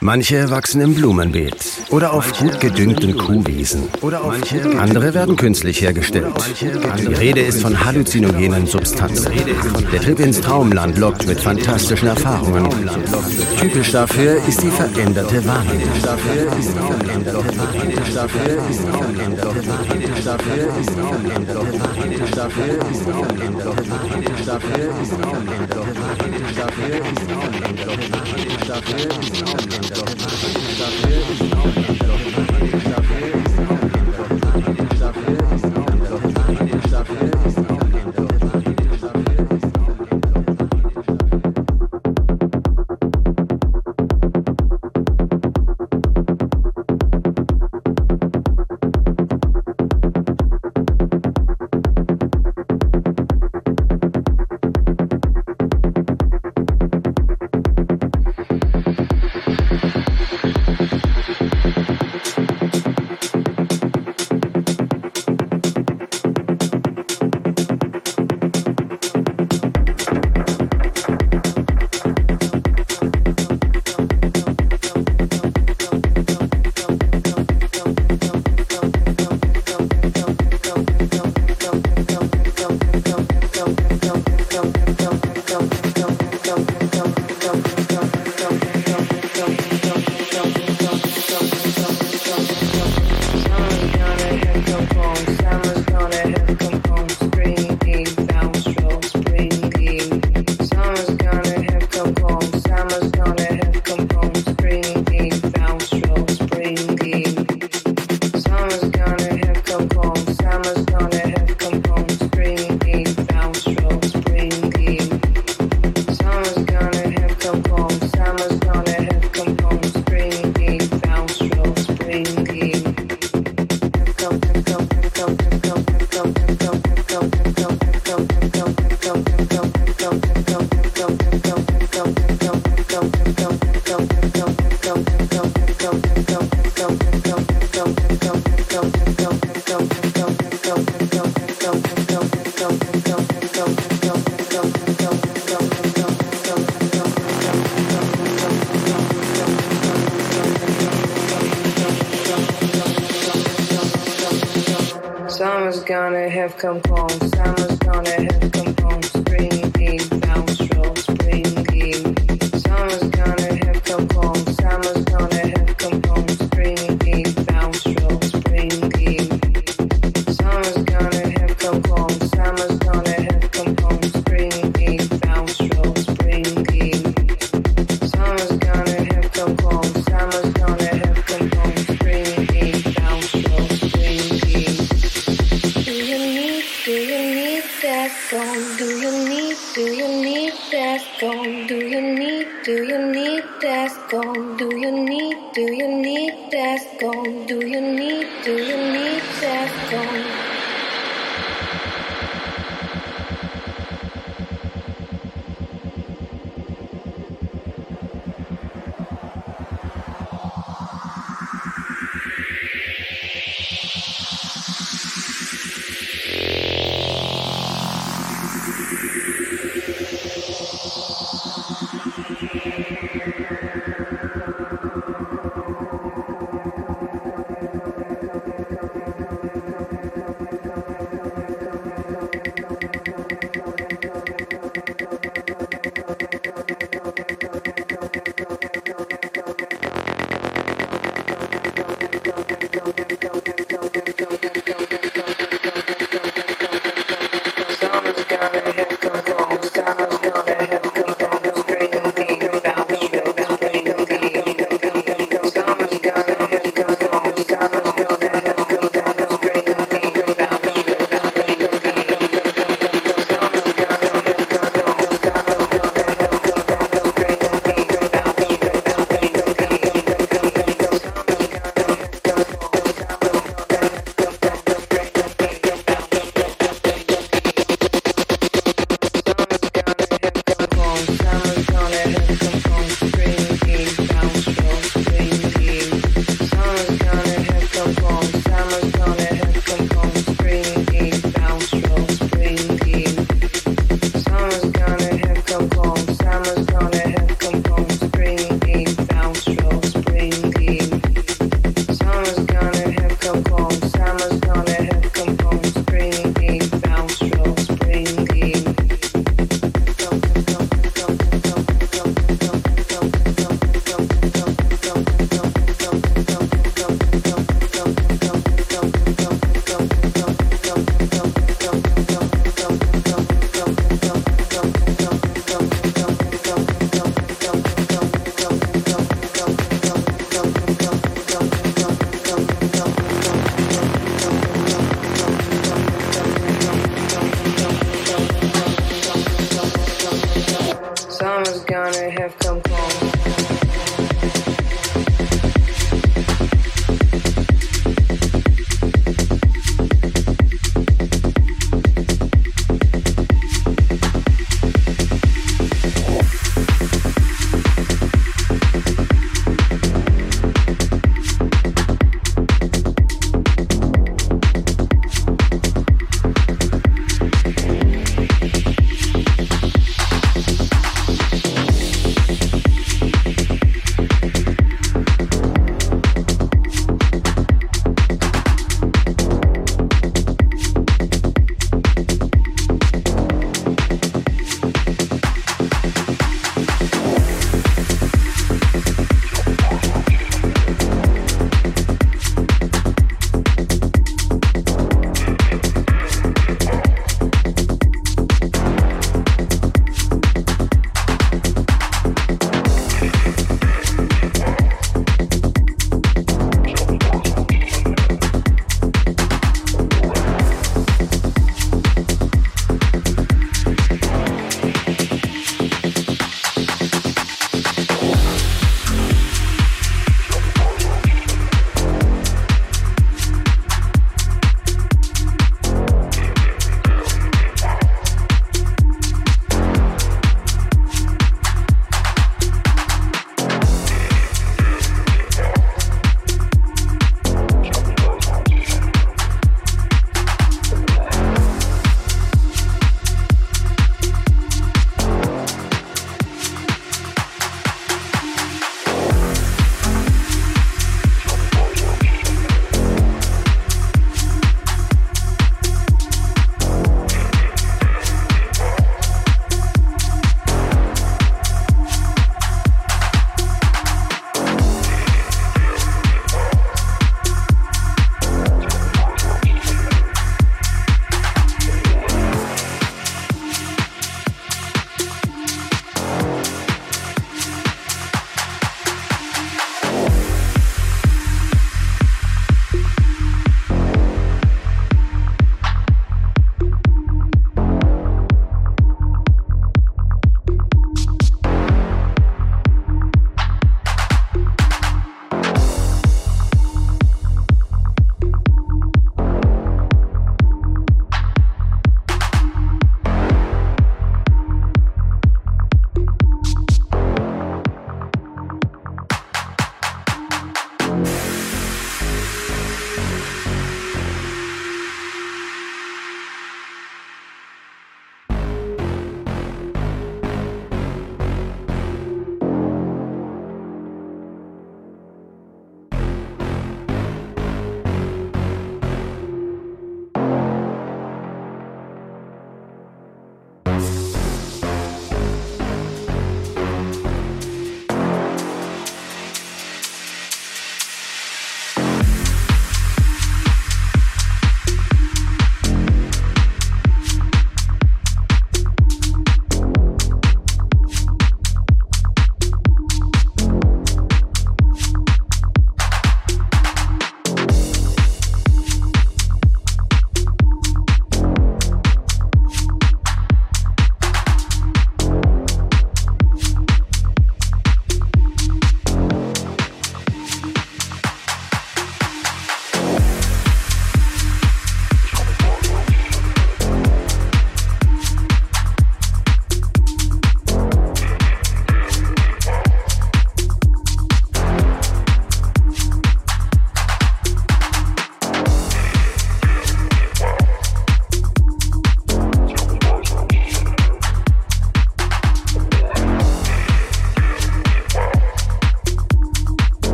Manche wachsen im Blumenbeet oder auf gut gedüngten Kuhwiesen. Andere werden künstlich hergestellt. Die Rede ist von halluzinogenen Substanzen. Der Trip ins Traumland lockt mit fantastischen Erfahrungen. Typisch dafür ist die veränderte Wahrnehmung. Thank you. yeah you're my hooker